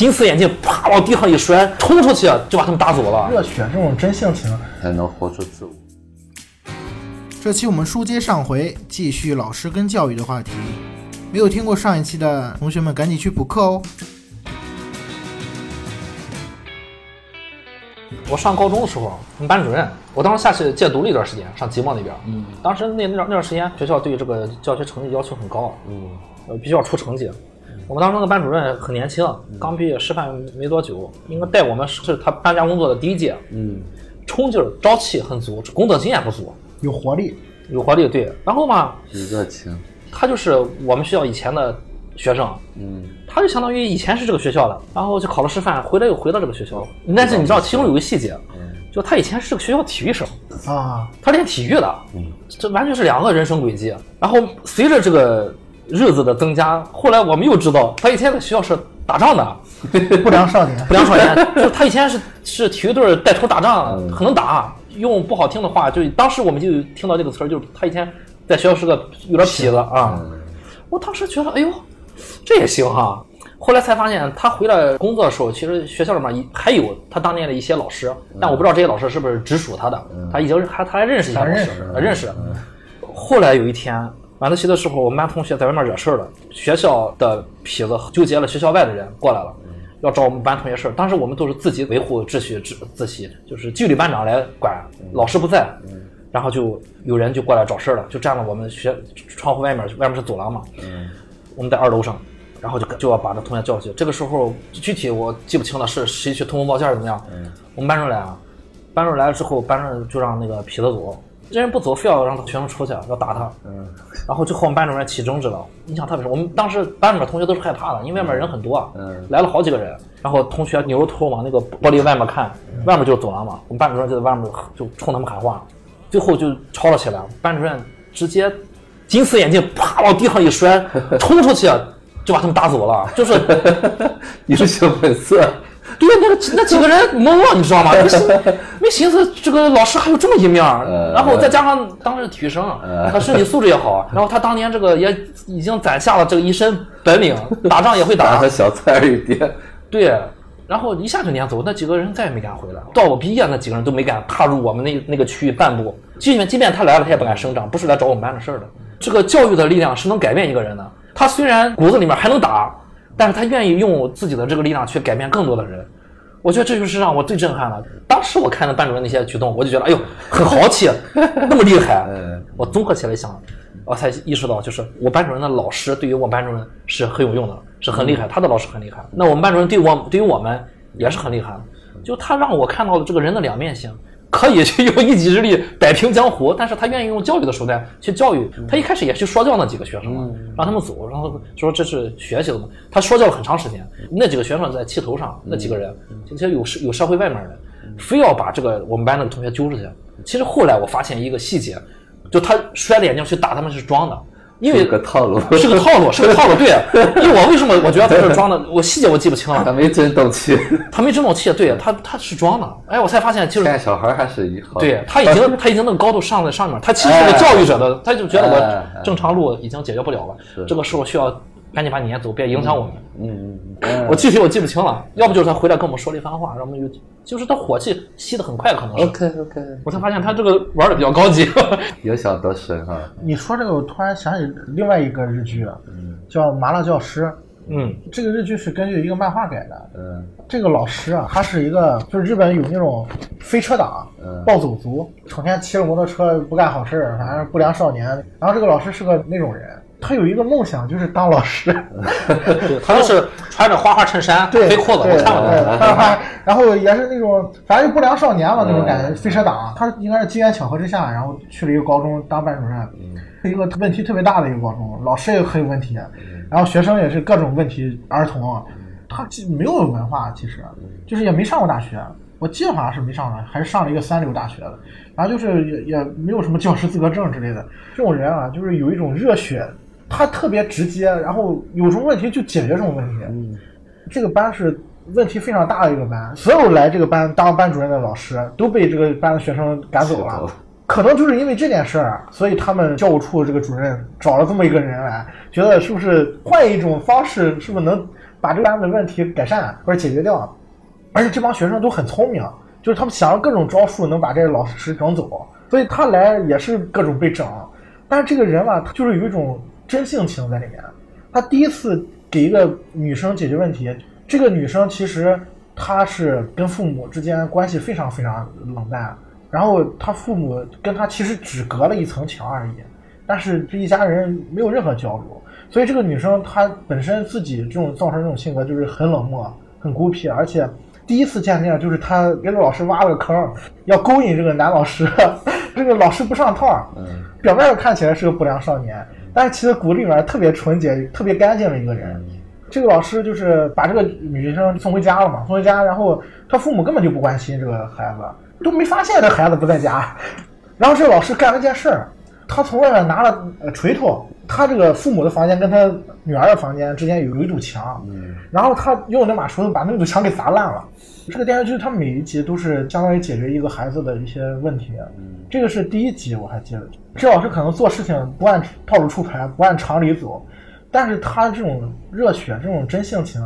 金丝眼镜啪往地上一摔，冲出去就把他们打走了。热血这种真性情，才能活出自我。这期我们书接上回，继续老师跟教育的话题。没有听过上一期的同学们，赶紧去补课哦。我上高中的时候，我们班主任，我当时下去借读了一段时间，上即墨那边。嗯，当时那那段那段时间，学校对这个教学成绩要求很高。嗯，呃，必须要出成绩。我们当时那个班主任很年轻，刚毕业师范没多久，应该带我们是他搬家工作的第一届。嗯，冲劲儿、朝气很足，工作经验不足，有活力，有活力。对，然后嘛，有热情。他就是我们学校以前的学生。嗯，他就相当于以前是这个学校的，然后就考了师范，回来又回到这个学校。但是你知道其中有个细节，就他以前是个学校体育生啊，他练体育的。嗯，这完全是两个人生轨迹。然后随着这个。日子的增加，后来我们又知道，他以前在学校是打仗的，不良少年，不良少年，就是他以前是是体育队带头打仗，很能打。用不好听的话，就当时我们就听到这个词儿，就是他以前在学校是个有点痞子啊。我当时觉得，哎呦，这也行哈。后来才发现，他回来工作的时候，其实学校里面还有他当年的一些老师，但我不知道这些老师是不是直属他的，他已经还他还认识一些老师，认识。后来有一天。晚自习的时候，我们班同学在外面惹事了。学校的痞子纠结了学校外的人过来了，要找我们班同学事儿。当时我们都是自己维护秩序，自自习就是纪律班长来管，老师不在，然后就有人就过来找事儿了，就站在我们学窗户外面，外面是走廊嘛。我们在二楼上，然后就就要把这同学叫去。这个时候具体我记不清了，是谁去通风报信怎么样？我们班主任来了，班主任来了之后，班主任就让那个痞子走。这人不走，非要让他学生出去，要打他。嗯，然后就和我们班主任起争执了。印象特别深。我们当时班里面同学都是害怕的，因为外面人很多。嗯，来了好几个人。然后同学扭着头往那个玻璃外面看，外面就是走廊嘛。我们班主任就在外面就冲他们喊话，最后就吵了起来。班主任直接金丝眼镜啪往地上一摔，冲出去就把他们打走了。就是 你是小粉色。对，那个那几个人 懵了，你知道吗？没 寻思这个老师还有这么一面儿然后再加上当时体育生，他身体素质也好，然后他当年这个也已经攒下了这个一身本领，打仗也会打。他小菜一碟。对，然后一下就撵走，那几个人再也没敢回来。到我毕业，那几个人都没敢踏入我们那那个区域半步。即便即便他来了，他也不敢声张，不是来找我们班的事儿的。这个教育的力量是能改变一个人的。他虽然骨子里面还能打。但是他愿意用自己的这个力量去改变更多的人，我觉得这就是让我最震撼的。当时我看到班主任那些举动，我就觉得哎呦很豪气，那么厉害。我综合起来想，我才意识到，就是我班主任的老师对于我班主任是很有用的，是很厉害。他的老师很厉害，那我们班主任对我对于我们也是很厉害的。就他让我看到了这个人的两面性。可以去用一己之力摆平江湖，但是他愿意用教育的手段去教育。他一开始也去说教那几个学生嘛，让他们走，然后说这是学习的嘛。他说教了很长时间，那几个学生在气头上，那几个人，其实有社有社会外面的，非要把这个我们班那个同学揪出去。其实后来我发现一个细节，就他摔着眼镜去打他们是装的。因为个套路，是个套路，是个套路。对，因为我为什么我觉得他是装的？我细节我记不清了。他没真动气，他没真动气。对他，他是装的。哎，我才发现，就是现在小孩还是一好。对他已经，他已经那个高度上在上面。他其实是个教育者的，他就觉得我正常路已经解决不了了。这个时候需要。赶紧把你撵走，别影响我们。嗯嗯，我具体我记不清了，要不就是他回来跟我们说了一番话，让我们有，就是他火气吸的很快，可能是。OK OK，我才发现他这个玩的比较高级。有小得深哈。你说这个，我突然想起另外一个日剧，叫《麻辣教师》。嗯，这个日剧是根据一个漫画改的。嗯，这个老师啊，他是一个，就是日本有那种飞车党、暴走族，成天骑着摩托车不干好事，反正不良少年。然后这个老师是个那种人。他有一个梦想，就是当老师。他就是穿着花花衬衫、黑裤子，我看了他。然后也是那种，反正就不良少年嘛那种感觉，飞车党。他应该是机缘巧合之下，然后去了一个高中当班主任，是一个问题特别大的一个高中，老师也很有问题，然后学生也是各种问题儿童。他没有文化，其实就是也没上过大学。我记得好像是没上过，还是上了一个三流大学的。然后就是也也没有什么教师资格证之类的。这种人啊，就是有一种热血。他特别直接，然后有什么问题就解决什么问题。嗯，这个班是问题非常大的一个班，所有来这个班当班主任的老师都被这个班的学生赶走了。可能就是因为这件事儿，所以他们教务处这个主任找了这么一个人来，觉得是不是换一种方式，是不是能把这个班的问题改善或者解决掉。而且这帮学生都很聪明，就是他们想了各种招数能把这个老师整走，所以他来也是各种被整。但是这个人吧，他就是有一种真性情在里面。他第一次给一个女生解决问题，这个女生其实她是跟父母之间关系非常非常冷淡，然后她父母跟她其实只隔了一层墙而已，但是这一家人没有任何交流，所以这个女生她本身自己这种造成这种性格就是很冷漠、很孤僻，而且。第一次见面就是他给老师挖了个坑，要勾引这个男老师，这个老师不上套。嗯，表面上看起来是个不良少年，但是其实骨里面特别纯洁、特别干净的一个人。这个老师就是把这个女学生送回家了嘛，送回家，然后他父母根本就不关心这个孩子，都没发现这孩子不在家。然后这个老师干了件事儿，他从外面拿了锤头。他这个父母的房间跟他女儿的房间之间有有一堵墙，嗯，然后他用那把锤子把那堵墙给砸烂了。这个电视剧它每一集都是相当于解决一个孩子的一些问题，嗯，这个是第一集我还记得。这老师可能做事情不按套路出牌，不按常理走，但是他这种热血，这种真性情，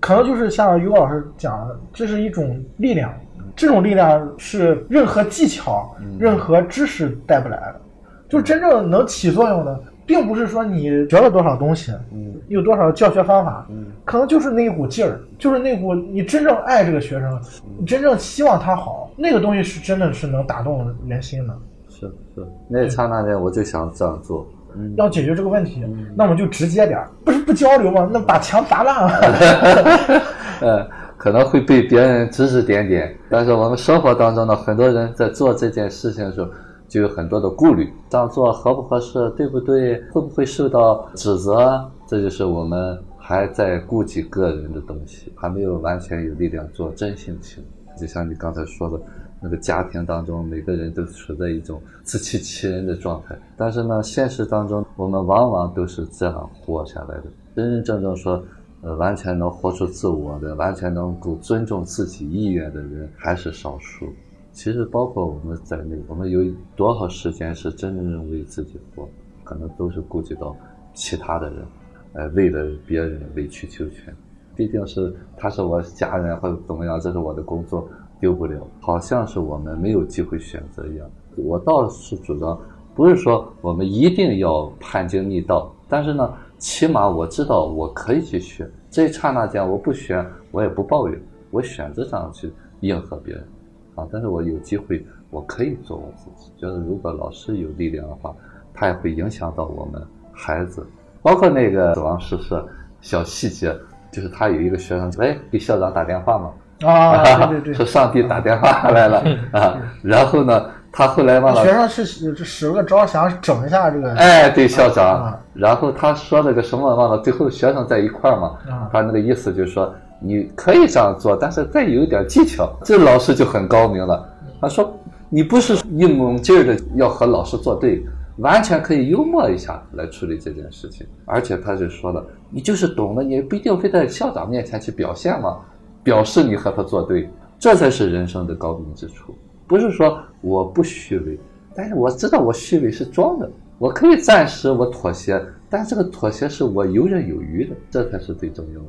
可能就是像于果老师讲的，这是一种力量，这种力量是任何技巧、任何知识带不来的，就真正能起作用的。并不是说你学了多少东西，嗯，有多少教学方法，嗯，可能就是那一股劲儿，就是那股你真正爱这个学生，你真正希望他好，那个东西是真的是能打动人心的。是是，那刹那间我就想这样做，嗯要解决这个问题，那我们就直接点儿，不是不交流吗？那把墙砸烂了。呃，可能会被别人指指点点，但是我们生活当中呢，很多人在做这件事情的时候。就有很多的顾虑，这样做合不合适，对不对？会不会受到指责？这就是我们还在顾及个人的东西，还没有完全有力量做真性情。就像你刚才说的，那个家庭当中，每个人都处在一种自欺欺人的状态。但是呢，现实当中，我们往往都是这样活下来的。真真正正说，呃，完全能活出自我的，完全能够尊重自己意愿的人，还是少数。其实包括我们在内，我们有多少时间是真正为自己活，可能都是顾及到其他的人，呃，为了别人委曲求全。毕竟是他是我家人或者怎么样，这是我的工作，丢不了。好像是我们没有机会选择一样。我倒是主张，不是说我们一定要叛经逆道，但是呢，起码我知道我可以去选。这一刹那间我不选，我也不抱怨，我选择这样去迎合别人。啊！但是我有机会，我可以做我自己。觉得如果老师有力量的话，他也会影响到我们孩子。包括那个死亡诗社小细节，就是他有一个学生，哎，给校长打电话嘛。啊，对对对，说上帝打电话来了啊。然后呢，他后来忘了。学生是使使了个招，想整一下这个。哎，对校长。然后他说了个什么忘了？最后学生在一块儿嘛。他那个意思就是说。你可以这样做，但是再有一点技巧，这老师就很高明了。他说：“你不是一猛劲儿的要和老师作对，完全可以幽默一下来处理这件事情。”而且他就说了：“你就是懂的，你不一定非在校长面前去表现嘛，表示你和他作对，这才是人生的高明之处。不是说我不虚伪，但是我知道我虚伪是装的，我可以暂时我妥协，但这个妥协是我游刃有余的，这才是最重要的。”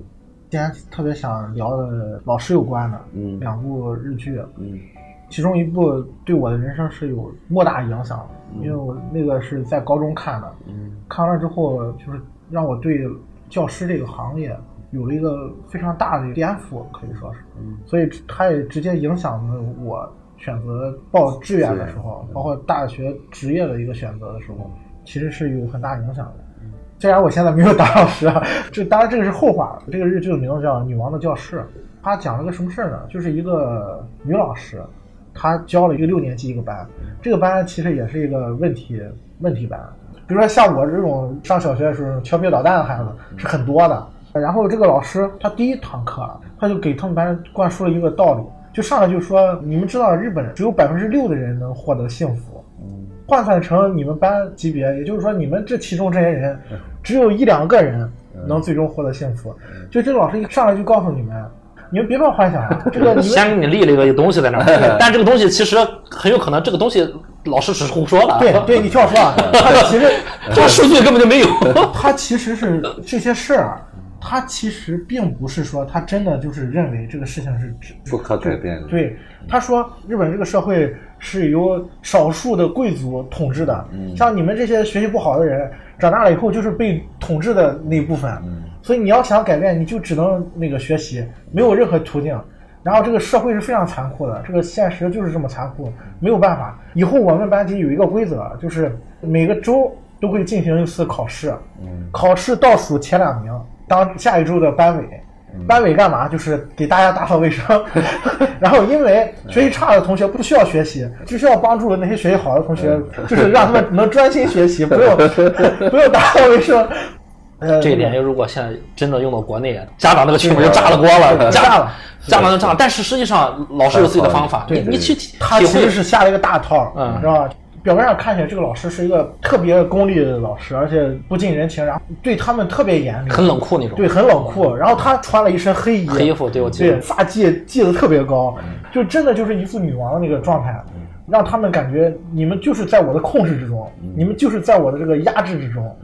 今天特别想聊的老师有关的两部日剧，其中一部对我的人生是有莫大影响的，因为我那个是在高中看的，看完了之后就是让我对教师这个行业有了一个非常大的颠覆，可以说是，所以它也直接影响了我选择报志愿的时候，包括大学职业的一个选择的时候，其实是有很大影响的。虽然我现在没有当老师啊，这当然这个是后话。这个日剧的名字叫《女王的教室》，它讲了个什么事儿呢？就是一个女老师，她教了一个六年级一个班，这个班其实也是一个问题问题班。比如说像我这种上小学的时候调皮捣蛋的孩子是很多的。然后这个老师他第一堂课，他就给他们班灌输了一个道理，就上来就说：你们知道日本只有百分之六的人能获得幸福。换算成你们班级别，也就是说，你们这其中这些人，只有一两个人能最终获得幸福。就这个老师一上来就告诉你们，你们别乱幻想，这个先给你立了一个东西在那儿，但这个东西其实很有可能，这个东西老师只是胡说的。对对，你听我说啊，他其实 这个数据根本就没有。他其实是这些事儿，他其实并不是说他真的就是认为这个事情是不可改变的。对，他说日本这个社会是由少数的贵族统治的，像你们这些学习不好的人，长大了以后就是被统治的那一部分。所以你要想改变，你就只能那个学习，没有任何途径。然后这个社会是非常残酷的，这个现实就是这么残酷，没有办法。以后我们班级有一个规则，就是每个周都会进行一次考试，考试倒数前两名。当下一周的班委，班委干嘛？就是给大家打扫卫生。然后，因为学习差的同学不需要学习，只需要帮助那些学习好的同学，就是让他们能专心学习，不用不用打扫卫生。呃，这一点，如果现在真的用到国内，家长那个群就炸了锅了，炸了，家长就炸了。但是实际上，老师有自己的方法，你你去他其实是下了一个大套，嗯，是吧？表面上看起来这个老师是一个特别功利的老师，而且不近人情，然后对他们特别严厉，很冷酷那种。对，很冷酷。然后他穿了一身黑衣，黑衣服，对我记得。对，发髻系的特别高，就真的就是一副女王的那个状态，让他们感觉你们就是在我的控制之中，你们就是在我的这个压制之中。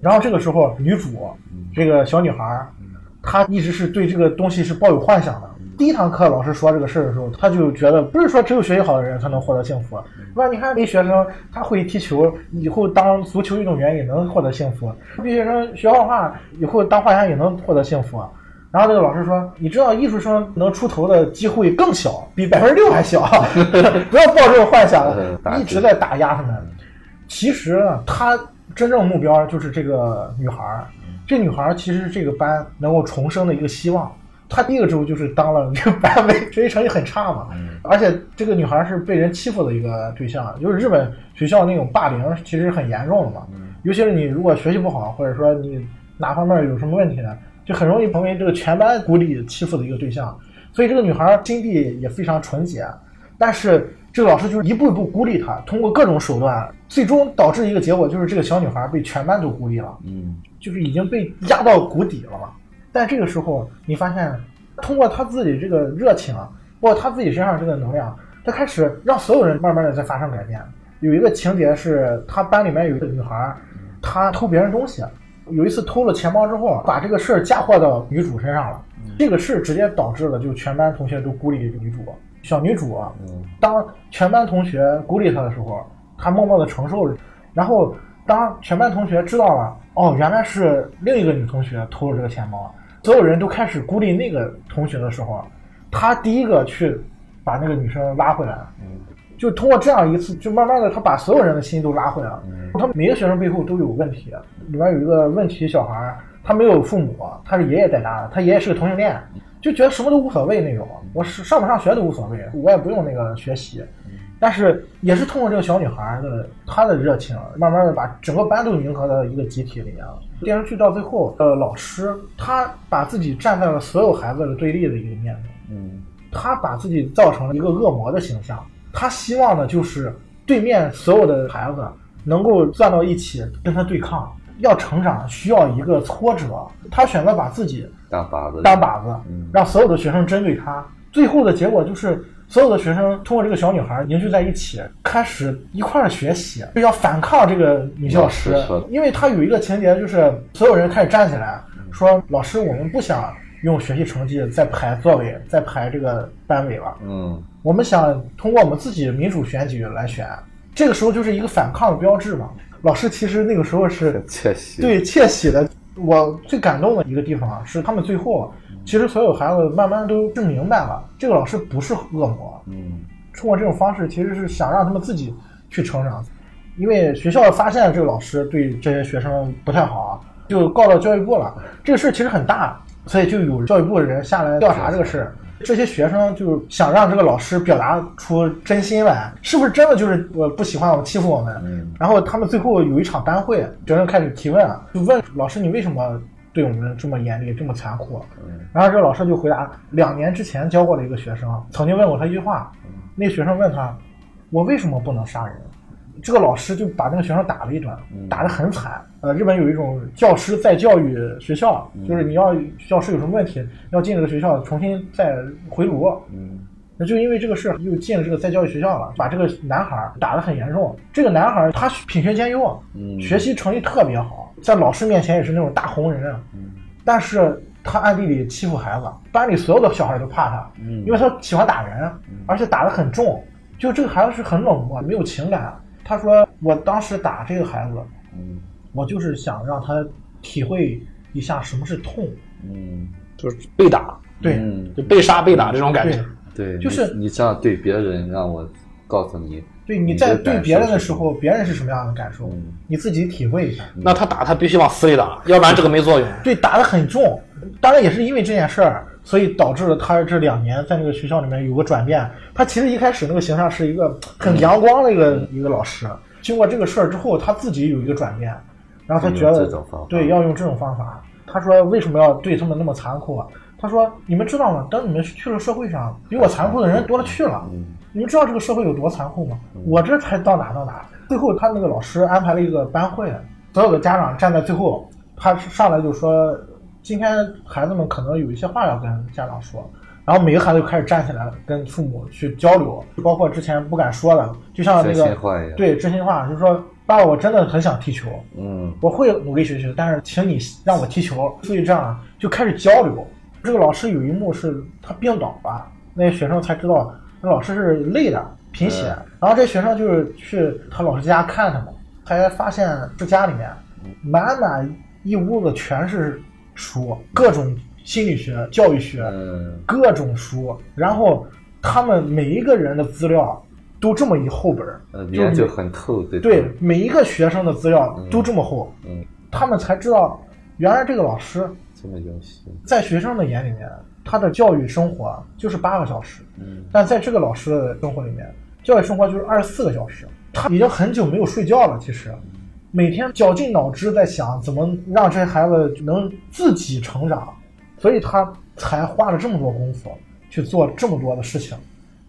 然后这个时候，女主这个小女孩她一直是对这个东西是抱有幻想的。第一堂课老师说这个事儿的时候，他就觉得不是说只有学习好的人才能获得幸福，是吧？你看那学生他会踢球，以后当足球运动员也能获得幸福；那学生学画画，以后当画家也能获得幸福。然后那个老师说：“你知道艺术生能出头的机会更小，比百分之六还小，不要抱这种幻想，一直在打压他们。其实呢，他真正目标就是这个女孩儿，这女孩儿其实是这个班能够重生的一个希望。”他第一个职务就是当了这个班委，学习成绩很差嘛，而且这个女孩是被人欺负的一个对象，就是日本学校那种霸凌其实很严重的嘛，尤其是你如果学习不好，或者说你哪方面有什么问题呢，就很容易成为这个全班孤立欺负的一个对象。所以这个女孩心地也非常纯洁，但是这个老师就是一步一步孤立她，通过各种手段，最终导致一个结果就是这个小女孩被全班都孤立了，嗯，就是已经被压到谷底了嘛。但这个时候，你发现，通过他自己这个热情，包括他自己身上这个能量，他开始让所有人慢慢的在发生改变。有一个情节是，他班里面有一个女孩，她偷别人东西，有一次偷了钱包之后，把这个事儿嫁祸到女主身上了。这个事直接导致了，就全班同学都孤立女主。小女主，当全班同学孤立她的时候，她默默的承受着。然后，当全班同学知道了，哦，原来是另一个女同学偷了这个钱包。所有人都开始孤立那个同学的时候，他第一个去把那个女生拉回来就通过这样一次，就慢慢的他把所有人的心都拉回来了。嗯，他每个学生背后都有问题，里面有一个问题小孩，他没有父母，他是爷爷带大的，他爷爷是个同性恋，就觉得什么都无所谓那种，我是上不上学都无所谓，我也不用那个学习。但是也是通过这个小女孩的她的热情，慢慢的把整个班都凝合到一个集体里面了。电视剧到最后，呃，老师他把自己站在了所有孩子的对立的一个面嗯，他把自己造成了一个恶魔的形象。他希望的就是对面所有的孩子能够站到一起跟他对抗。要成长需要一个挫折，他选择把自己当靶子，当靶子，让所有的学生针对他。最后的结果就是。所有的学生通过这个小女孩凝聚在一起，开始一块儿学习，就要反抗这个女教师。因为她有一个情节，就是所有人开始站起来说：“老师，我们不想用学习成绩再排座位，再排这个班委了。嗯，我们想通过我们自己民主选举来选。这个时候就是一个反抗的标志嘛。老师其实那个时候是 窃喜，对窃喜的。我最感动的一个地方是他们最后。其实所有孩子慢慢都是明白了，这个老师不是恶魔。嗯，通过这种方式，其实是想让他们自己去成长。因为学校发现这个老师对这些学生不太好，就告到教育部了。这个事其实很大，所以就有教育部的人下来调查这个事。这些学生就想让这个老师表达出真心来，是不是真的就是我不喜欢我欺负我们？嗯。然后他们最后有一场班会，学生开始提问，就问老师你为什么？对我们这么严厉，这么残酷，然后这个老师就回答：两年之前教过的一个学生曾经问过他一句话，那学生问他：我为什么不能杀人？这个老师就把那个学生打了一顿，打得很惨。呃，日本有一种教师再教育学校，就是你要教师有什么问题，要进这个学校重新再回炉。嗯，那就因为这个事又进了这个再教育学校了，把这个男孩打得很严重。这个男孩他品学兼优，学习成绩特别好。在老师面前也是那种大红人啊，但是他暗地里欺负孩子，班里所有的小孩都怕他，嗯因为他喜欢打人，而且打得很重。就这个孩子是很冷漠，没有情感。他说我当时打这个孩子，嗯我就是想让他体会一下什么是痛。嗯，就是被打，对，嗯就被杀被打这种感觉对。对，就是你你这样对别人，让我告诉你，对，你在对别人的时候，别人是什么样的感受，嗯你自己体会一下。那他打他必须往死里打，要不然这个没作用。对，打得很重。当然也是因为这件事儿，所以导致了他这两年在那个学校里面有个转变。他其实一开始那个形象是一个很阳光的一个、一个老师，经过这个事儿之后，他自己有一个转变，然后他觉得对要用这种方法。他说为什么要对他们那么残酷啊？他说你们知道吗？当你们去了社会上，比我残酷的人多了去了。嗯你们知道这个社会有多残酷吗？我这才到哪到哪。最后他那个老师安排了一个班会，所有的家长站在最后，他上来就说，今天孩子们可能有一些话要跟家长说。然后每个孩子就开始站起来跟父母去交流，包括之前不敢说的，就像那个对真心话，就是说爸爸，我真的很想踢球，嗯我会努力学习，但是请你让我踢球。所以这样就开始交流。这个老师有一幕是他病倒了，那些学生才知道那老师是累的贫血，嗯。然后这学生就是去他老师家看他嘛，才发现这家里面满满一屋子全是书，各种心理学、教育学，嗯各种书，然后他们每一个人的资料都这么一厚本儿就，就是研究很透，对对，每一个学生的资料都这么厚，嗯，他们才知道，原来这个老师这么用心，在学生的眼里面，他的教育生活就是八个小时，嗯但在这个老师的生活里面，教育生活就是二十四个小时。他已经很久没有睡觉了，其实每天绞尽脑汁在想怎么让这些孩子能自己成长，所以他才花了这么多功夫去做这么多的事情。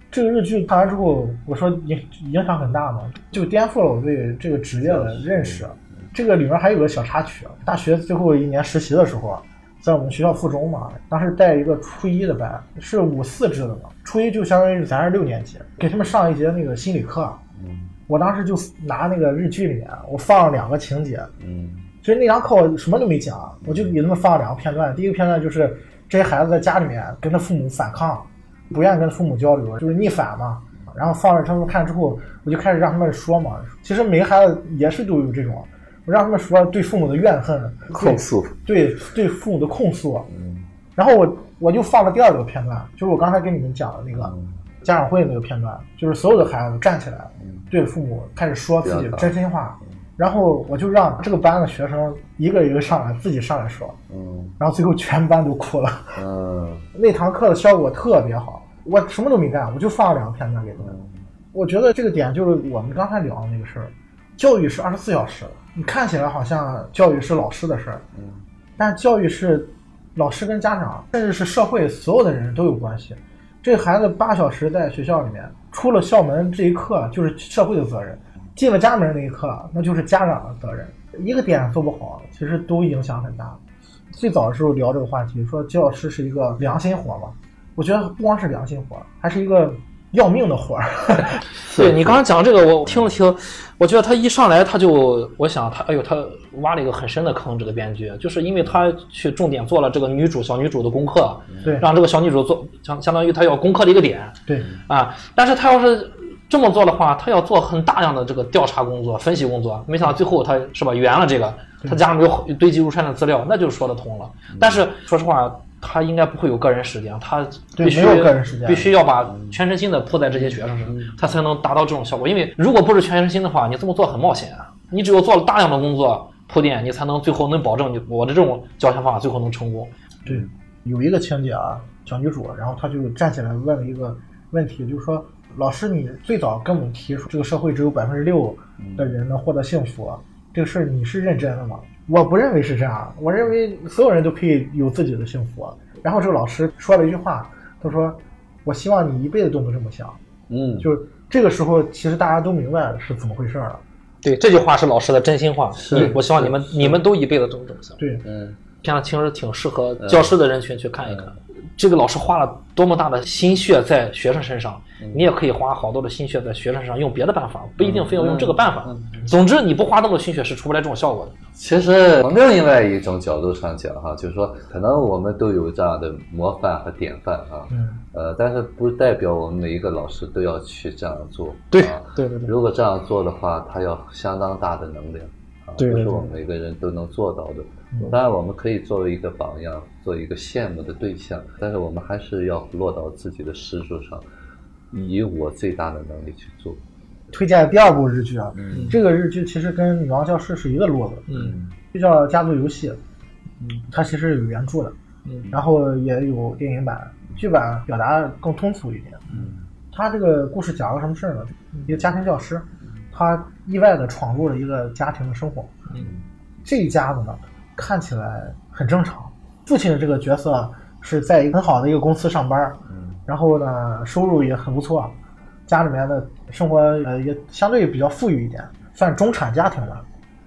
这个日剧看完之后，我说影影响很大嘛，就颠覆了我对这个职业的认识。这个里面还有个小插曲，大学最后一年实习的时候，在我们学校附中嘛，当时带一个初一的班，是五四制的嘛，初一就相当于是咱是六年级，给他们上一节那个心理课。嗯我当时就拿那个日剧里面，我放了两个情节，嗯其实那堂课我什么都没讲，我就给他们放了两个片段。第一个片段就是这些孩子在家里面跟他父母反抗，不愿意跟父母交流，就是逆反嘛。然后放着他们看之后，我就开始让他们说嘛。其实每个孩子也是都有这种，我让他们说对父母的怨恨、控诉，对对父母的控诉。嗯然后我我就放了第二个片段，就是我刚才跟你们讲的那个嗯家长会那个片段，就是所有的孩子站起来嗯对父母开始说自己的真心话，然后我就让这个班的学生一个一个上来自己上来说，嗯然后最后全班都哭了。嗯那堂课的效果特别好，我什么都没干，我就放了两个片段给他们。我觉得这个点就是我们刚才聊的那个事儿，教育是二十四小时，你看起来好像教育是老师的事儿，嗯但教育是老师跟家长，甚至是社会所有的人都有关系。这孩子八小时在学校里面，出了校门这一刻就是社会的责任，进了家门那一刻那就是家长的责任。一个点做不好，其实都影响很大。最早的时候聊这个话题，说教师是一个良心活嘛，我觉得不光是良心活，还是一个要命的活儿。对 你刚刚讲这个，我听了听，我觉得他一上来他就，我想他，哎呦，他挖了一个很深的坑。这个编剧就是因为他去重点做了这个女主小女主的功课，对让这个小女主做相相当于他要攻克的一个点对啊。但是他要是这么做的话，他要做很大量的这个调查工作、分析工作。没想到最后他是吧圆了这个，他加上有堆积如山的资料，那就说得通了。但是说实话。他应该不会有个人时间，他必须对没有个人时间必须要把全身心的扑在这些学生上，他才能达到这种效果。因为如果不是全身心的话，你这么做很冒险啊。你只有做了大量的工作铺垫，你才能最后能保证你我的这种教学方法最后能成功。对，有一个情节啊，小女主，然后她就站起来问了一个问题，就是说，老师，你最早跟我们提出这个社会只有百分之六的人能获得幸福，这个事儿你是认真的吗？我不认为是这样，我认为所有人都可以有自己的幸福。然后这个老师说了一句话，他说：“我希望你一辈子都能这么想。”嗯，就是这个时候，其实大家都明白是怎么回事了。对，这句话是老师的真心话。是你我希望你们你们都一辈子都这么想。对，嗯这样其实挺适合教师的人群去看一看。这个老师花了多么大的心血在学生身上，你也可以花好多的心血在学生身上，用别的办法，不一定非要用这个办法。总之，你不花那么多心血是出不来这种效果的。其实从另外一种角度上讲哈，就是说，可能我们都有这样的模范和典范啊，嗯，呃，但是不代表我们每一个老师都要去这样做。对啊对对对如果这样做的话，他要相当大的能量啊，对对对不是我们每个人都能做到的。当然，我们可以作为一个榜样，做一个羡慕的对象，但是我们还是要落到自己的实处上，以我最大的能力去做。推荐第二部日剧啊，这个日剧其实跟《女王教室》是一个路子，嗯。就叫《家族游戏》，嗯，它其实有原著的，嗯。然后也有电影版，剧版表达更通俗一点。嗯。它这个故事讲了什么事儿呢？一个家庭教师，他意外的闯入了一个家庭的生活。嗯。这一家子呢，看起来很正常。父亲的这个角色是在一个很好的一个公司上班，嗯。然后呢，收入也很不错，家里面的生活呃也相对比较富裕一点，算中产家庭吧。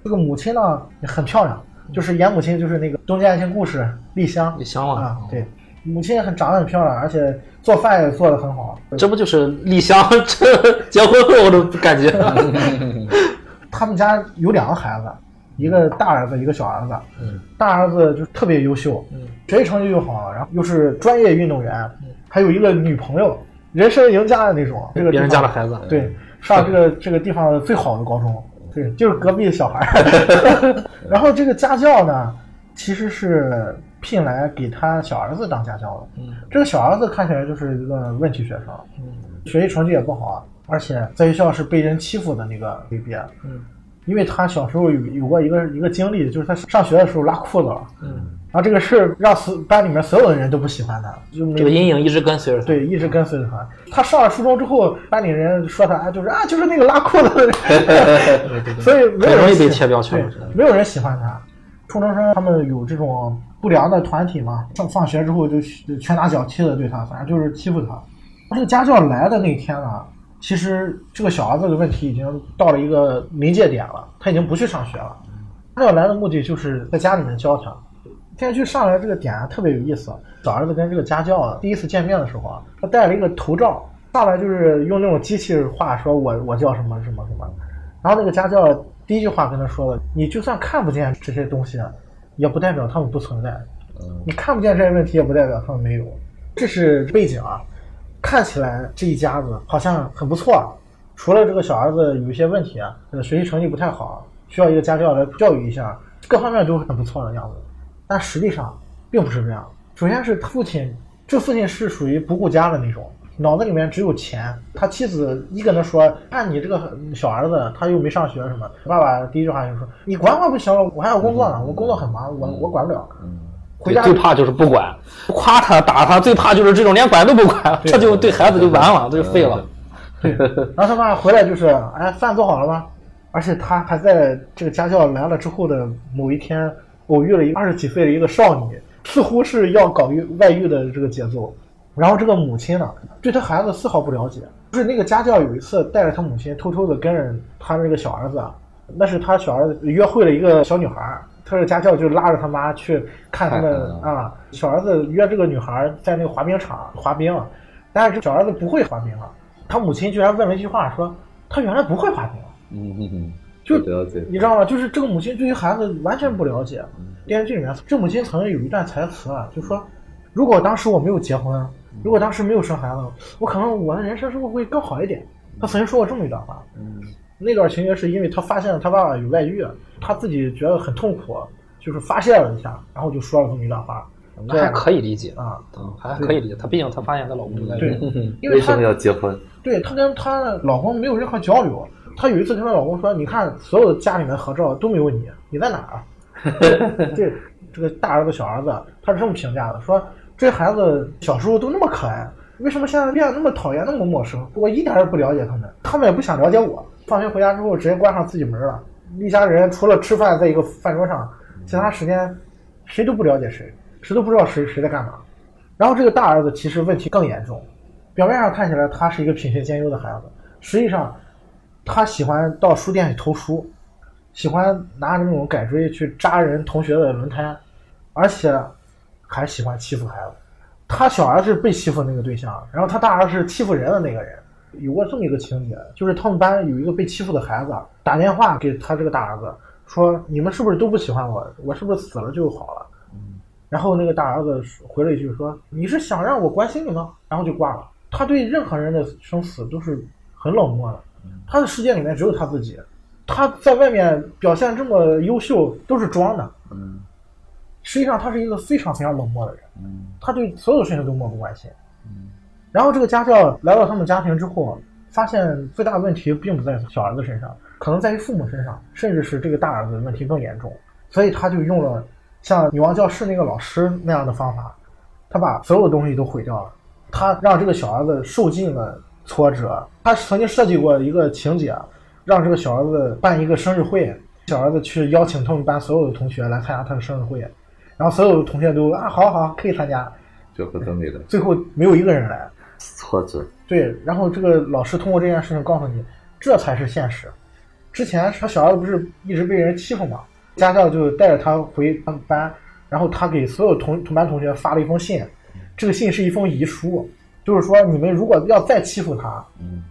这个母亲呢也很漂亮，就是演母亲就是那个《东京爱情故事》丽香丽香嘛啊，对，母亲很长得很漂亮，而且做饭也做得很好。这不就是丽香这结婚后的感觉？他们家有两个孩子，一个大儿子，一个小儿子。嗯，大儿子就特别优秀，嗯，学习成绩又好，然后又是专业运动员，还有一个女朋友，人生赢家的那种。这个别人家的孩子，对，上这个这个地方最好的高中，对，就是隔壁的小孩儿。然后这个家教呢，其实是聘来给他小儿子当家教的。嗯这个小儿子看起来就是一个问题学生，嗯学习成绩也不好，而且在学校是被人欺负的那个类别。嗯因为他小时候有有过一个一个经历，就是他上学的时候拉裤子了，嗯，然后这个事儿让所班里面所有的人都不喜欢他，就没这个阴影一直跟随着他。对，一直跟随着他。他上了初中之后，班里人说他，啊，就是啊，就是那个拉裤子的人，对对对所以没有很容易人喜被贴标签对，没有人喜欢他。初中生他们有这种不良的团体嘛，上放学之后就就拳打脚踢的对他，反正就是欺负他。这个家教来的那天呢，其实这个小儿子的问题已经到了一个临界点了，他已经不去上学了。家教来的目的就是在家里面教他。电视剧上来这个点啊特别有意思，小儿子跟这个家教第一次见面的时候啊，他戴了一个头罩，上来就是用那种机器话说我我叫什么什么什么，然后那个家教第一句话跟他说了，你就算看不见这些东西，也不代表他们不存在，嗯你看不见这些问题，也不代表他们没有，这是背景啊。看起来这一家子好像很不错，除了这个小儿子有一些问题啊，呃，学习成绩不太好，需要一个家教来教育一下，各方面都很不错的样子。但实际上并不是这样。首先是他父亲，这父亲是属于不顾家的那种，脑子里面只有钱。他妻子一跟他说：“看你这个小儿子，他又没上学什么。”爸爸第一句话就说：“你管管不行了，我还要工作呢，我工作很忙，我我管不了。”回家最怕就是不管，夸他打他，最怕就是这种连管都不管，这就对孩子就完了，这就废了。然后他爸回来就是，哎，饭做好了吗？而且他还在这个家教来了之后的某一天，偶遇了一个二十几岁的一个少女，似乎是要搞遇外遇的这个节奏。然后这个母亲呢，对他孩子丝毫不了解。就是那个家教有一次带着他母亲偷偷的跟着他那个小儿子，啊，那是他小儿子约会了一个小女孩儿，他的家教就拉着他妈去看他们看啊，小儿子约这个女孩在那个滑冰场滑冰，但是这小儿子不会滑冰啊，他母亲居然问了一句话，说他原来不会滑冰。嗯嗯嗯，就了解，你知道吗？就是这个母亲对于孩子完全不了解。电视剧里面，这母亲曾经有一段台词啊，就说：“如果当时我没有结婚，如果当时没有生孩子，我可能我的人生是不是会更好一点？”她曾经说过这么一段话。嗯那段情节是因为她发现了她爸爸有外遇，她自己觉得很痛苦，就是发泄了一下，然后就说了这么一段话。那还可以理解，啊，嗯，还可以理解。她毕竟她发现她老公在对这，因为她为什么要结婚？对她跟她老公没有任何交流。她有一次跟她老公说：“你看，所有的家里面合照都没有你，你在哪儿？” 这这个大儿子、小儿子，他是这么评价的：说这孩子小时候都那么可爱，为什么现在变得那么讨厌、那么陌生？我一点也不了解他们，他们也不想了解我。放学回家之后，直接关上自己门了。一家人除了吃饭，在一个饭桌上，其他时间谁都不了解谁，谁都不知道谁谁在干嘛。然后这个大儿子其实问题更严重，表面上看起来他是一个品学兼优的孩子，实际上他喜欢到书店里偷书，喜欢拿着那种改锥去扎人同学的轮胎，而且还喜欢欺负孩子。他小儿子被欺负那个对象，然后他大儿子是欺负人的那个人。有过这么一个情节，就是他们班有一个被欺负的孩子打电话给他这个大儿子说：“你们是不是都不喜欢我？我是不是死了就好了？”然后那个大儿子回了一句说：“你是想让我关心你吗？”然后就挂了。他对任何人的生死都是很冷漠的，他的世界里面只有他自己。他在外面表现这么优秀都是装的，嗯实际上他是一个非常非常冷漠的人。嗯他对所有事情都漠不关心。嗯然后这个家教来到他们家庭之后，发现最大的问题并不在小儿子身上，可能在于父母身上，甚至是这个大儿子问题更严重。所以他就用了像女王教室那个老师那样的方法，他把所有东西都毁掉了。他让这个小儿子受尽了挫折。他曾经设计过一个情节，让这个小儿子办一个生日会，小儿子去邀请他们班所有的同学来参加他的生日会，然后所有的同学都啊好好可以参加，最后都没的，最后没有一个人来。挫折，对，然后这个老师通过这件事情告诉你，这才是现实。之前他小儿子不是一直被人欺负嘛，家教就带着他回他们班，然后他给所有同同班同学发了一封信，这个信是一封遗书，就是说你们如果要再欺负他，嗯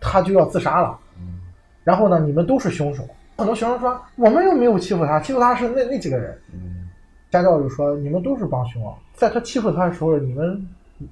他就要自杀了。嗯然后呢，你们都是凶手。很多学生说我们又没有欺负他，欺负他是那那几个人。嗯家教就说你们都是帮凶，在他欺负他的时候，你们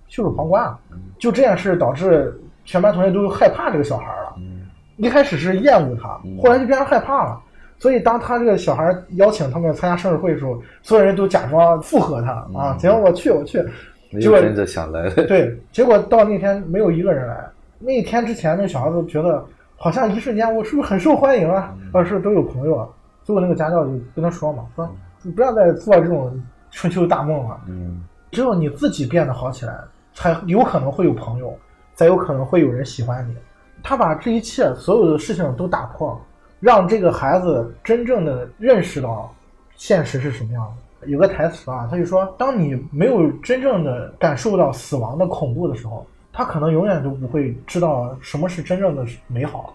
袖手旁观啊。就这件事导致全班同学都害怕这个小孩了。嗯一开始是厌恶他嗯，后来就变成害怕了。所以当他这个小孩邀请他们参加生日会的时候，所有人都假装附和他啊，嗯行，我去，我去。没结果有真正想来的，对，结果到那天没有一个人来。那一天之前，那个小孩子觉得好像一瞬间我是不是很受欢迎啊？或者是都有朋友啊？最后那个家教就跟他说嘛，说你不要再做这种春秋大梦了。嗯只有你自己变得好起来，才有可能会有朋友，才有可能会有人喜欢你。他把这一切所有的事情都打破，让这个孩子真正的认识到现实是什么样的。有个台词啊，他就说：当你没有真正的感受到死亡的恐怖的时候，他可能永远都不会知道什么是真正的美好。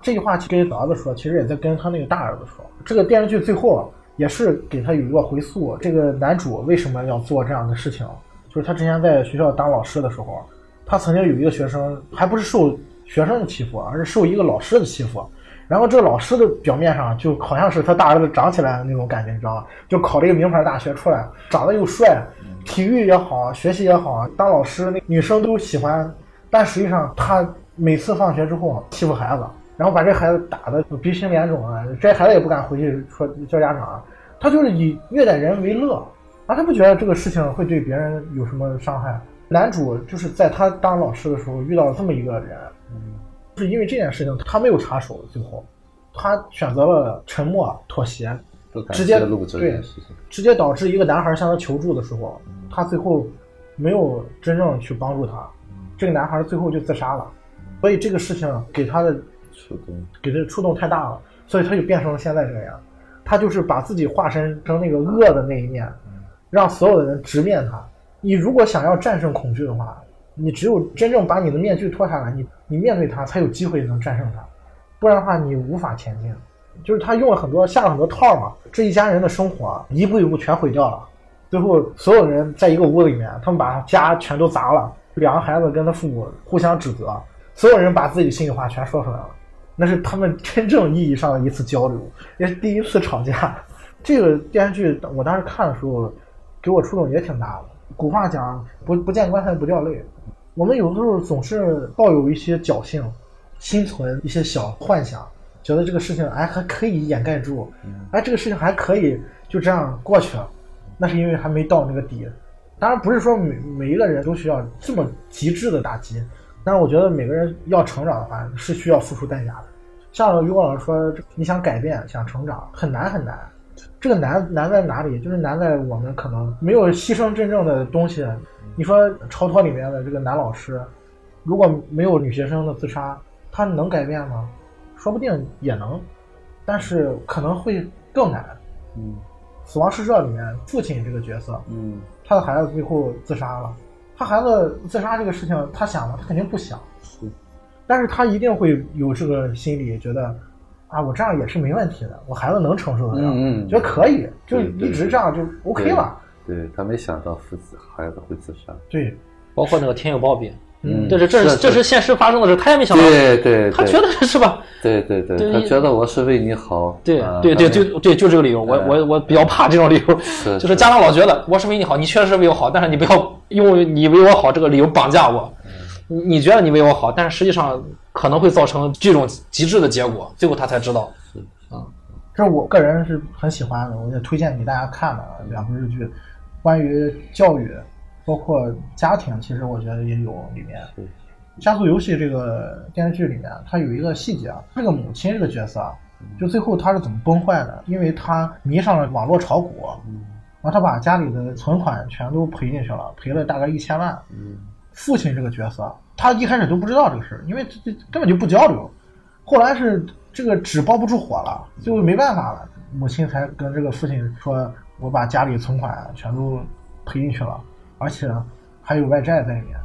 这句话跟儿子说，其实也在跟他那个大儿子说。这个电视剧最后也是给他有一个回溯，这个男主为什么要做这样的事情，就是他之前在学校当老师的时候，他曾经有一个学生，还不是受学生的欺负，而是受一个老师的欺负。然后这个老师的表面上就好像是他大儿子长起来的那种感觉，你知道吗？就考了一个名牌大学出来，长得又帅，体育也好，学习也好，当老师那女生都喜欢。但实际上他每次放学之后欺负孩子，然后把这孩子打的鼻青脸肿啊，这孩子也不敢回去说叫家长，他就是以虐待人为乐，啊，他不觉得这个事情会对别人有什么伤害。男主就是在他当老师的时候遇到了这么一个人，是因为这件事情他没有插手，最后他选择了沉默妥协，直接对直接导致一个男孩向他求助的时候，他最后没有真正去帮助他，这个男孩最后就自杀了。所以这个事情给他的触动，给他触动太大了，所以他就变成了现在这个样。他就是把自己化身成那个恶的那一面，让所有的人直面他。你如果想要战胜恐惧的话，你只有真正把你的面具脱下来，你你面对他，才有机会能战胜他，不然的话你无法前进。就是他用了很多下了很多套嘛，这一家人的生活一步一步全毁掉了。最后所有人在一个屋子里面，他们把家全都砸了，两个孩子跟他父母互相指责，所有人把自己心里话全说出来了。那是他们真正意义上的一次交流，也是第一次吵架。这个电视剧我当时看的时候，给我触动也挺大的。古话讲“不不见棺材不掉泪”，我们有的时候总是抱有一些侥幸，心存一些小幻想，觉得这个事情哎还可以掩盖住，哎这个事情还可以就这样过去了，那是因为还没到那个底。当然不是说每每一个人都需要这么极致的打击，但是我觉得每个人要成长的话是需要付出代价的。像于果老师说，你想改变、想成长，很难很难。这个难难在哪里？就是难在我们可能没有牺牲真正的东西。你说《超脱》里面的这个男老师，如果没有女学生的自杀，他能改变吗？说不定也能，但是可能会更难。嗯死亡诗社里面父亲这个角色，嗯他的孩子最后自杀了。他孩子自杀这个事情，他想吗？他肯定不想。是，但是他一定会有这个心理，觉得啊，我这样也是没问题的，我孩子能承受得了，嗯嗯觉得可以，就一直这样就 OK 了。对他没想到父子孩子会自杀，对，包括那个天佑包比，嗯。这是这是是这是现实发生的事，他也没想到，对对，对。他觉得是吧？对对对，他觉得我是为你好，对啊对对，他就对就这个理由，我嗯我我比较怕这种理由，就是家长老觉得我是为你好，你确实是为我好，但是你不要用你为我好这个理由绑架我。嗯。你你觉得你为我好，但是实际上可能会造成这种极致的结果，最后他才知道。这是我个人是很喜欢的，我也推荐给大家看的两部日剧，关于教育，包括家庭，其实我觉得也有里面。是家族游戏这个电视剧里面，它有一个细节，啊，这个母亲这个角色啊，就最后她是怎么崩坏的？因为她迷上了网络炒股，然后她把家里的存款全都赔进去了，赔了大概一千万。嗯父亲这个角色，他一开始都不知道这个事儿，因为这这根本就不交流。后来是这个纸包不住火了，就没办法了，母亲才跟这个父亲说：“我把家里存款全都赔进去了，而且还有外债在里面。”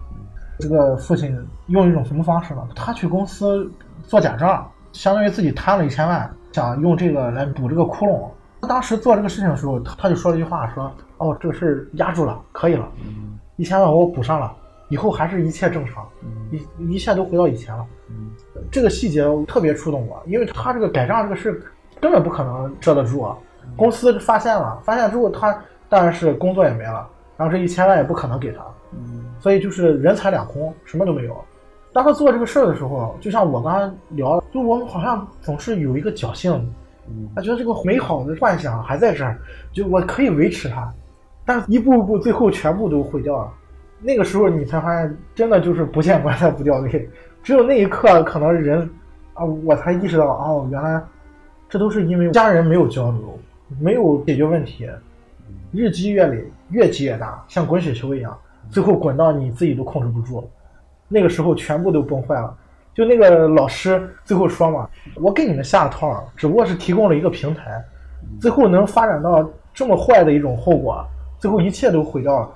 这个父亲用一种什么方式呢？他去公司做假账，相当于自己贪了一千万，想用这个来补这个窟窿。他当时做这个事情的时候，他他就说了一句话，说：“哦，这个事儿压住了，可以了，一千万我补上了，以后还是一切正常，一一切都回到以前了。”这个细节特别触动我，因为他这个改账这个事根本不可能遮得住啊。公司发现了，发现之后他当然是工作也没了，然后这一千万也不可能给他，所以就是人财两空，什么都没有。当他做这个事儿的时候，就像我刚刚聊的，就我们好像总是有一个侥幸，他觉得这个美好的幻想还在这儿，就我可以维持它，但是一步一步最后全部都毁掉了。那个时候你才发现，真的就是不见棺材不掉泪。只有那一刻，可能人啊，我才意识到，哦，原来这都是因为家人没有交流，没有解决问题，日积月累，越积越大，像滚雪球一样，最后滚到你自己都控制不住。那个时候全部都崩坏了。就那个老师最后说嘛，我给你们下了套，只不过是提供了一个平台，最后能发展到这么坏的一种后果，最后一切都毁掉了，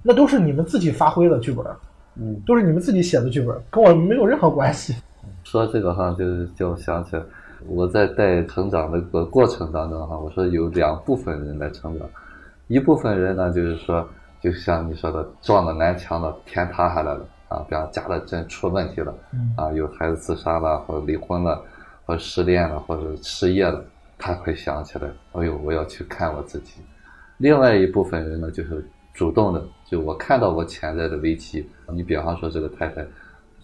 那都是你们自己发挥的剧本，嗯，都是你们自己写的剧本，跟我没有任何关系。说这个哈，就是就想起来我在带成长的这个过程当中哈，我说有两部分人来成长，一部分人呢就是说，就像你说的，撞了南墙了，天塌下来了啊，比方家里真出问题了，啊，有孩子自杀了，或者离婚了，或者失恋了，或者失业了，他会想起来，哎呦，我要去看我自己。另外一部分人呢，就是主动的，就我看到我潜在的危机。你比方说这个太太，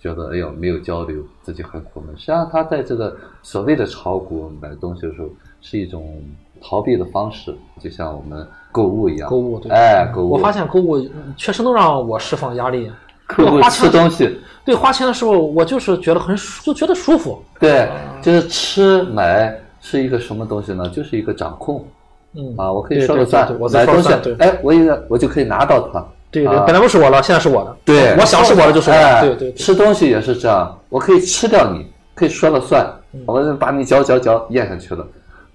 觉得哎呦没有交流，自己很苦闷。实际上，他在这个所谓的炒股买东西的时候，是一种逃避的方式，就像我们购物一样。购物对哎，购物。我发现购物确实能让我释放压力。购物花钱吃东西，对花钱的时候，我就是觉得很舒就觉得舒服。对，就是吃买是一个什么东西呢？就是一个掌控嗯啊，我可以说了算我，买东西哎，我一个我就可以拿到它。对本来不是我了，现在是我的。对，我想是我的就是我的。哎对对对。吃东西也是这样，我可以吃掉你，可以说了算，嗯。我就把你嚼嚼嚼咽下去了。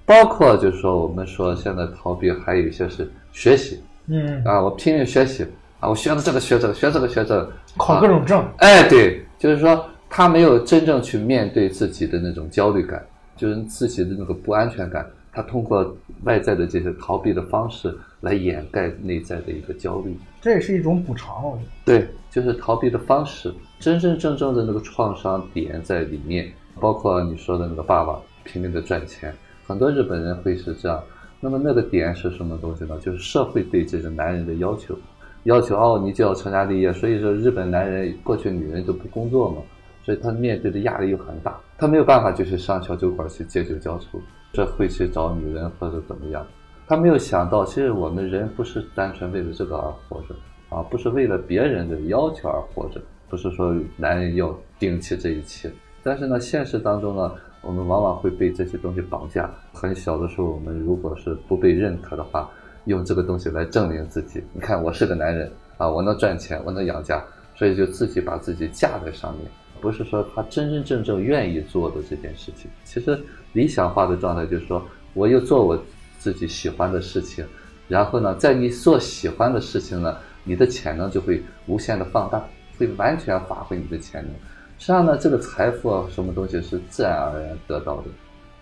包括就是说，我们说现在逃避还有一些是学习。嗯，啊，我拼命学习。啊，我学了这个学这个，学这个学这个，考各种证，哎，对，就是说他没有真正去面对自己的那种焦虑感，就是自己的那个不安全感，他通过外在的这些逃避的方式来掩盖内在的一个焦虑。这也是一种补偿，我觉得。对，就是逃避的方式，真真正正的那个创伤点在里面，包括你说的那个爸爸拼命的赚钱，很多日本人会是这样。那么那个点是什么东西呢？就是社会对这个男人的要求，要求哦，你就要成家立业。所以说，日本男人过去女人都不工作嘛，所以他面对的压力又很大，他没有办法就是上小酒馆去借酒浇愁，这会去找女人或者怎么样。他没有想到，其实我们人不是单纯为了这个而活着啊，不是为了别人的要求而活着，不是说男人要顶起这一切。但是呢，现实当中呢，我们往往会被这些东西绑架。很小的时候，我们如果是不被认可的话，用这个东西来证明自己。你看，我是个男人啊，我能赚钱，我能养家，所以就自己把自己架在上面。不是说他真真正正愿意做的这件事情。其实理想化的状态就是说，我又做我自己喜欢的事情，然后呢，在你做喜欢的事情呢，你的潜能就会无限的放大，会完全发挥你的潜能。实际上呢，这个财富啊，什么东西是自然而然得到的，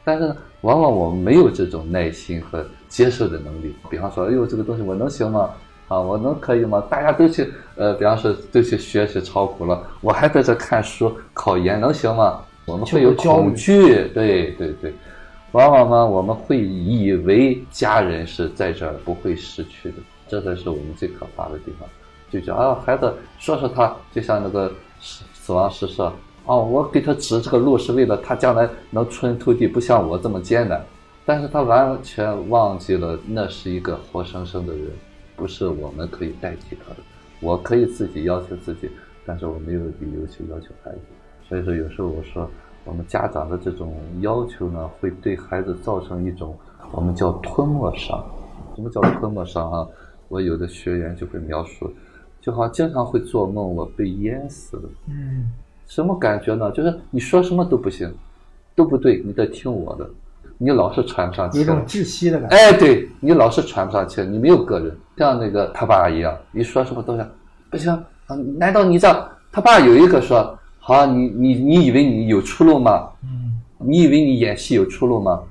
但是呢，往往我们没有这种耐心和接受的能力。比方说，哎呦，这个东西我能行吗？啊，我能可以吗？大家都去呃，比方说都去学习炒股了，我还在这看书考研，能行吗？我们会有恐惧，对对对，往往呢，我们会以为家人是在这儿不会失去的，这才是我们最可怕的地方。就讲啊，孩子说说他，就像那个死死亡诗社，哦，我给他指这个路是为了他将来能出人头地，不像我这么艰难。但是他完全忘记了，那是一个活生生的人。不是我们可以代替他的，我可以自己要求自己，但是我没有理由去要求孩子。所以说，有时候我说，我们家长的这种要求呢，会对孩子造成一种我们叫吞没伤。什么叫吞没伤啊？我有的学员就会描述，就好像经常会做梦，我被淹死了。嗯，什么感觉呢？就是你说什么都不行，都不对，你得听我的。你老是喘不上气，有种窒息的感觉。哎，对你老是喘不上气，你没有个人，像那个他爸一样，你说什么都想不行啊？难道你这样？他爸有一个说，好，你你你以为你有出路吗？嗯，你以为你演戏有出路吗？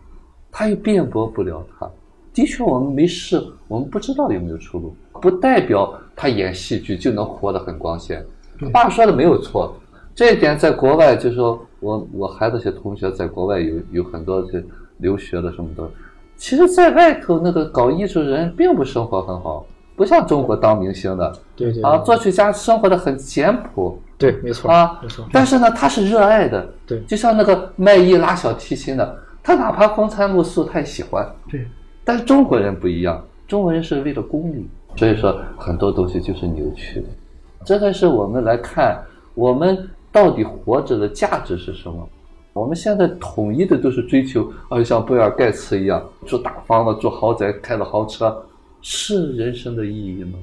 他又辩驳不了他。的确，我们没试，我们不知道有没有出路，不代表他演戏剧就能活得很光鲜。爸说的没有错，这一点在国外，就是说我我孩子些同学在国外有有很多这。留学的什么的，其实，在外头那个搞艺术人并不生活很好，不像中国当明星的，对对啊，作曲家生活的很简朴，对，没错啊，没错。但是呢，他是热爱的，对，就像那个卖艺拉小提琴的，他哪怕风餐露宿，他也喜欢，对。但是中国人不一样，中国人是为了功利，所以说很多东西就是扭曲的。这才是我们来看，我们到底活着的价值是什么。我们现在统一的都是追求，啊，像比尔盖茨一样住大房子、住豪宅、开的豪车，是人生的意义吗？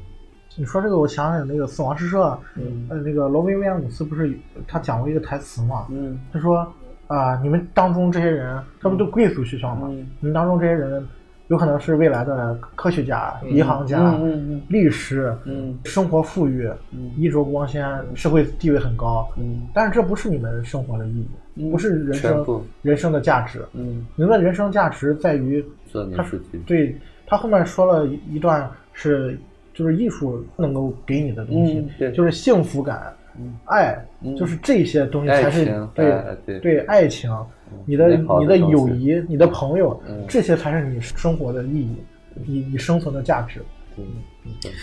你说这个，我想起那个《死亡诗社》，嗯，呃，那个罗宾威廉姆斯不是他讲过一个台词嘛？嗯，他说啊，你们当中这些人，他们都贵族学校嘛？嗯，你们当中这些人。有可能是未来的科学家、银行家、律师，生活富裕，衣着光鲜，社会地位很高。嗯但是这不是你们生活的意义，不是人生人生的价值。你们的人生价值在于，他是对他后面说了一段是，就是艺术能够给你的东西，就是幸福感、爱，就是这些东西才是对对爱情。你的你的友谊，你的朋友，这些才是你生活的意义，你你生存的价值。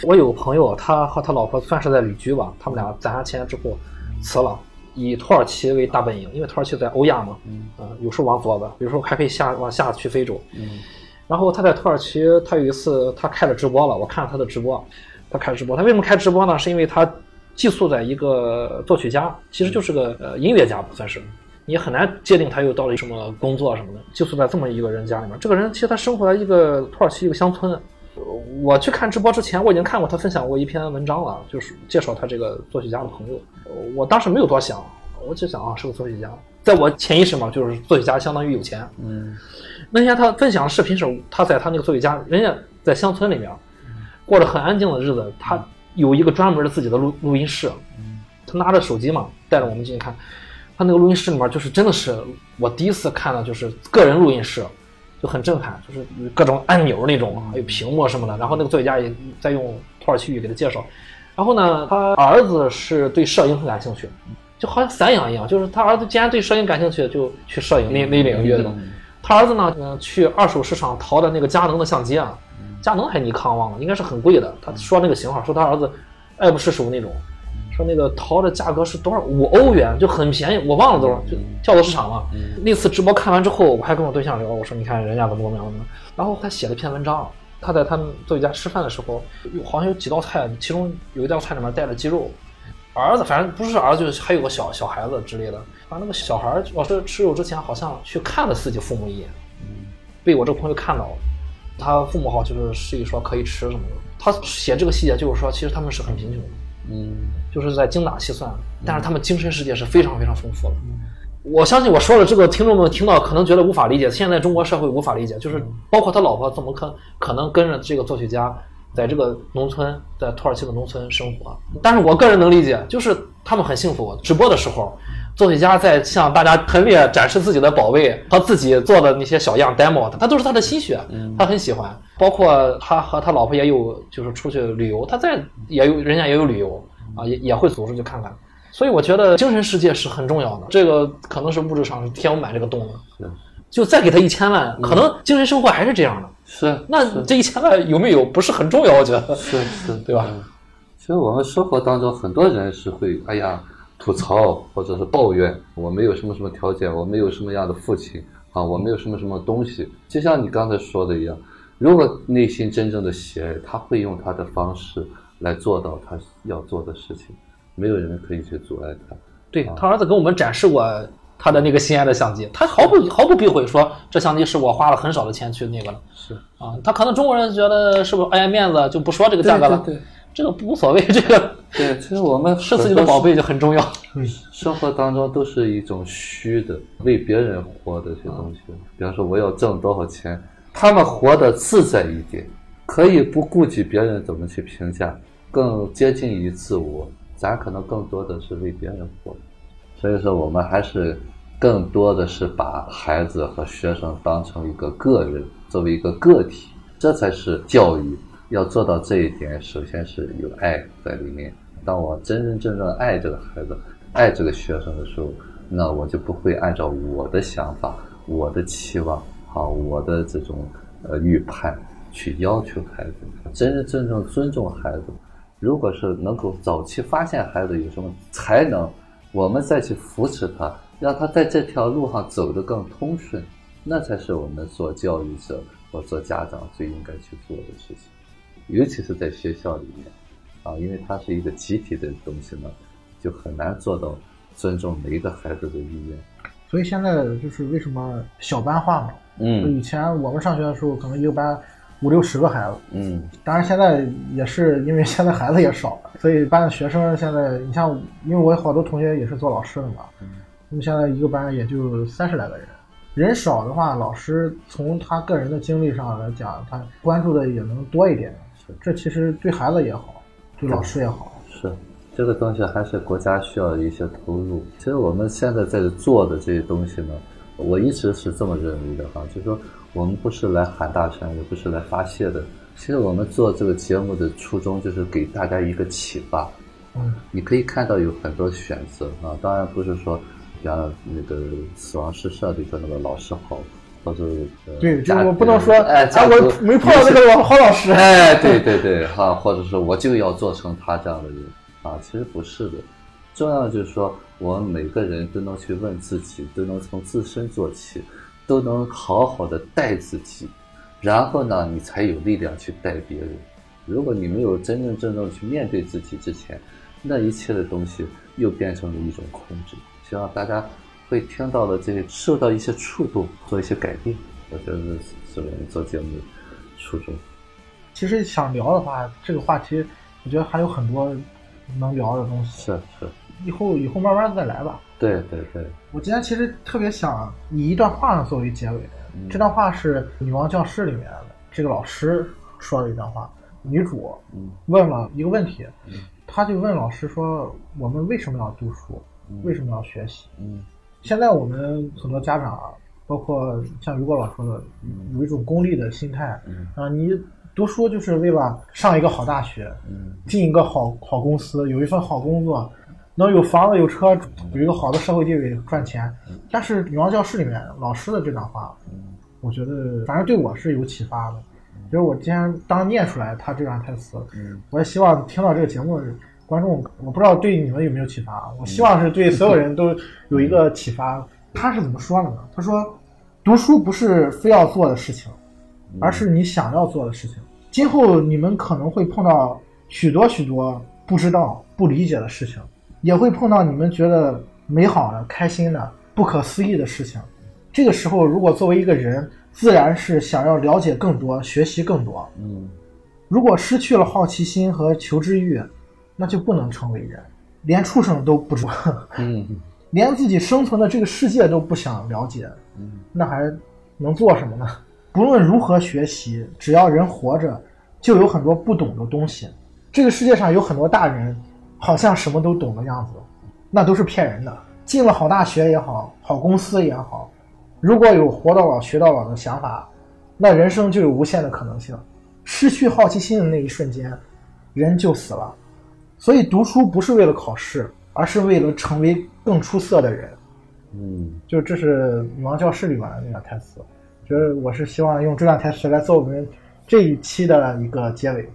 我有个朋友，他和他老婆算是在旅居吧，他们俩攒下钱之后辞了，以土耳其为大本营，因为土耳其在欧亚嘛，嗯，有时候往左的，有时候还可以下往下去非洲。嗯，然后他在土耳其，他有一次他开了直播了，我看了他的直播，他开直播，他为什么开直播呢？是因为他寄宿在一个作曲家，其实就是个呃音乐家吧，算是。你很难界定他又到了什么工作什么的，寄宿在这么一个人家里面。这个人其实他生活在一个土耳其一个乡村。我去看直播之前，我已经看过他分享过一篇文章了，就是介绍他这个作曲家的朋友。我当时没有多想，我就想啊，是个作曲家。在我潜意识嘛，就是作曲家相当于有钱。嗯。那天他分享视频时，他在他那个作曲家，人家在乡村里面过着很安静的日子。他有一个专门的自己的录录音室。他拿着手机嘛，带着我们进去看。他那个录音室里面，就是真的是我第一次看到，就是个人录音室，就很震撼，就是各种按钮那种，还有屏幕什么的。然后那个作曲家也在用土耳其语给他介绍。然后呢，他儿子是对摄影很感兴趣，就好像散养一样，就是他儿子既然对摄影感兴趣，就去摄影那那领域的。他儿子呢，嗯，去二手市场淘的那个佳能的相机啊，佳能还尼康忘了，应该是很贵的。他说那个型号，说他儿子爱不释手那种。说那个淘的价格是多少？五欧元就很便宜，我忘了多少，就跳蚤市场嘛。那次直播看完之后，我还跟我对象聊，我说你看人家怎么怎么样么。然后他写了篇文章，他在他们作曲家吃饭的时候，好像有几道菜，其中有一道菜里面带了鸡肉。儿子反正不是儿子，就是还有个小小孩子之类的。反正那个小孩老师吃肉之前好像去看了自己父母一眼，被我这个朋友看到了。他父母好就是示意说可以吃什么的。他写这个细节就是说，其实他们是很贫穷的。嗯，就是在精打细算，但是他们精神世界是非常非常丰富的。我相信我说的这个，听众们听到可能觉得无法理解，现在中国社会无法理解，就是包括他老婆怎么可可能跟着这个作曲家在这个农村，在土耳其的农村生活。但是我个人能理解，就是他们很幸福。直播的时候，作曲家在向大家陈列展示自己的宝贝和自己做的那些小样 demo，他都是他的心血，他很喜欢。包括他和他老婆也有就是出去旅游，他在也有人家也有旅游啊，也也会组织去看看。所以我觉得精神世界是很重要的，这个可能是物质上填不满这个洞的。是就再给他一千万，可能精神生活还是这样的。是，那这一千万有没有不是很重要，我觉得。是是，对吧嗯？其实我们生活当中很多人是会，哎呀，吐槽或者是抱怨，我没有什么什么条件，我没有什么样的父亲啊，我没有什么什么东西。就像你刚才说的一样，如果内心真正的喜爱，他会用他的方式来做到他要做的事情，没有人可以去阻碍他。对他儿子跟我们展示过他的那个心爱的相机，他毫不毫不避讳说这相机是我花了很少的钱去那个了是，啊。他可能中国人觉得是不是碍面子就不说这个价格了，对对对这个无所谓，这个对，其实我们是自己的宝贝就很重要。生活当中都是一种虚的，为别人活的这些东西。比方说，我要挣多少钱，他们活得自在一点，可以不顾及别人怎么去评价，更接近于自我。咱可能更多的是为别人活，所以说我们还是更多的是把孩子和学生当成一个个人，作为一个个体，这才是教育。要做到这一点，首先是有爱在里面。当我真真正正爱这个孩子、爱这个学生的时候，那我就不会按照我的想法、我的期望、啊我的这种呃预判去要求孩子。真真正正尊重孩子，如果是能够早期发现孩子有什么才能，我们再去扶持他，让他在这条路上走得更通顺，那才是我们做教育者或做家长最应该去做的事情。尤其是在学校里面，啊，因为它是一个集体的东西呢，就很难做到尊重每一个孩子的意愿。所以现在就是为什么小班化嘛？嗯以前我们上学的时候，可能一个班五六十个孩子，嗯当然现在也是因为现在孩子也少了，所以班的学生现在，你像因为我有好多同学也是做老师的嘛，那么现在一个班也就三十来个人，人少的话，老师从他个人的经历上来讲，他关注的也能多一点，这其实对孩子也好，对老师也好。是，这个东西还是国家需要一些投入。其实我们现在在做的这些东西呢，我一直是这么认为的哈，就是说我们不是来喊大声，也不是来发泄的。其实我们做这个节目的初衷就是给大家一个启发。嗯，你可以看到有很多选择啊，当然不是说，比方那个死亡诗社里头那个老师好，或者呃对，就我不能说，哎，我没碰到那个老好老师。哎，对对对，哈，或者说我就要做成他这样的人啊，其实不是的。重要的就是说，我们每个人都能去问自己，都能从自身做起，都能好好的带自己，然后呢，你才有力量去带别人。如果你没有真真正正去面对自己之前，那一切的东西又变成了一种控制。希望大家会听到的这些，受到一些触动，做一些改变。我觉得是我们做节目的初衷。其实想聊的话，这个话题，我觉得还有很多能聊的东西。是是，以后以后慢慢再来吧。对对对，我今天其实特别想以一段话作为结尾，这段话是《女王教室》里面的这个老师说的一段话。女主嗯问了一个问题，她就问老师说：“我们为什么要读书？为什么要学习？”嗯现在我们很多家长啊，包括像于果老说的，有一种功利的心态嗯啊，你读书就是为了上一个好大学，嗯进一个好好公司，有一份好工作，能有房子有车，有一个好的社会地位赚钱。但是《女王教室》里面老师的这段话，我觉得反正对我是有启发的。就是我今天当念出来他这段台词，嗯我也希望听到这个节目的观众，我不知道对你们有没有启发啊，我希望是对所有人都有一个启发。他是怎么说的呢？他说，读书不是非要做的事情，而是你想要做的事情。今后你们可能会碰到许多许多不知道、不理解的事情，也会碰到你们觉得美好的、开心的、不可思议的事情。这个时候，如果作为一个人，自然是想要了解更多、学习更多。嗯如果失去了好奇心和求知欲，那就不能成为人，连畜生都不如，嗯连自己生存的这个世界都不想了解，嗯那还能做什么呢？不论如何学习，只要人活着，就有很多不懂的东西。这个世界上有很多大人，好像什么都懂的样子，那都是骗人的。进了好大学也好，好公司也好，如果有活到老学到老的想法，那人生就有无限的可能性。失去好奇心的那一瞬间，人就死了。所以读书不是为了考试，而是为了成为更出色的人。嗯，就这是《女王教室》里面的那段台词。就是我是希望用这段台词来做我们这一期的一个结尾。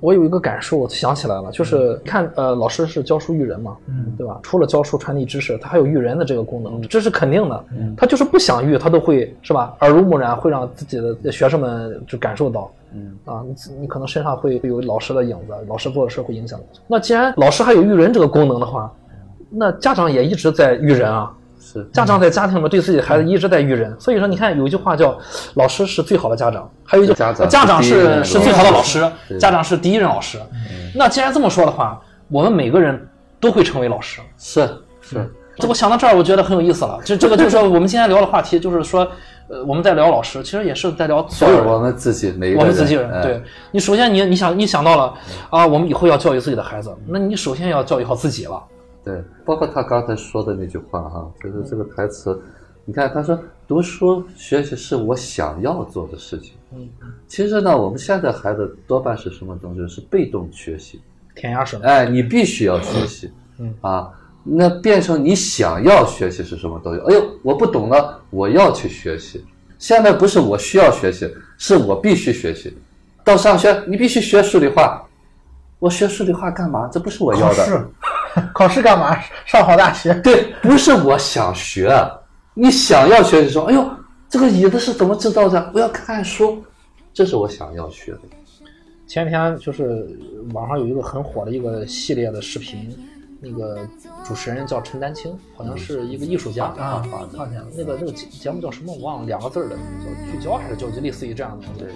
我有一个感受，我想起来了，就是看呃，老师是教书育人嘛，嗯对吧？除了教书传递知识，他还有育人的这个功能，这是肯定的。他就是不想育，他都会是吧？耳濡目染，会让自己的学生们就感受到。嗯啊，你你可能身上会有老师的影子，老师做的事会影响你。那既然老师还有育人这个功能的话，那家长也一直在育人啊。是家长在家庭里面对自己的孩子一直在育人，所以说你看有一句话叫“老师是最好的家长”，还有一句家长是是最好的老师，家长是第一任老师。那既然这么说的话，我们每个人都会成为老师。是是，这我想到这儿，我觉得很有意思了。这这个就是说我们今天聊的话题，就是说，呃，我们在聊老师，其实也是在聊所有人。我们自己每一个我们自己人，哎对你首先你你想你想到了啊，我们以后要教育自己的孩子，那你首先要教育好自己了。对，包括他刚才说的那句话哈，就是这个台词，你看他说读书学习是我想要做的事情。嗯，其实呢，我们现在孩子多半是什么东西？是被动学习。填鸭式的，哎，你必须要学习。嗯啊，那变成你想要学习是什么东西？哎呦，我不懂了，我要去学习。现在不是我需要学习，是我必须学习。到上学，你必须学数理化。我学数理化干嘛？这不是我要的。考试，考试干嘛？上好大学。对，不是我想学，你想要学，习说，哎呦，这个椅子是怎么制造的？我要看看书，这是我想要学的。前天就是网上有一个很火的一个系列的视频，那个主持人叫陈丹青，好像是一个艺术家啊发发现了那个那个节节目叫什么我忘了，两个字儿的，叫聚焦还是叫就类似于这样的东西。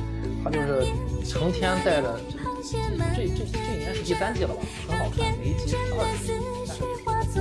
他就是成天带着，这这这这一年是第三季了吧，很好看，每一集是二十集。但是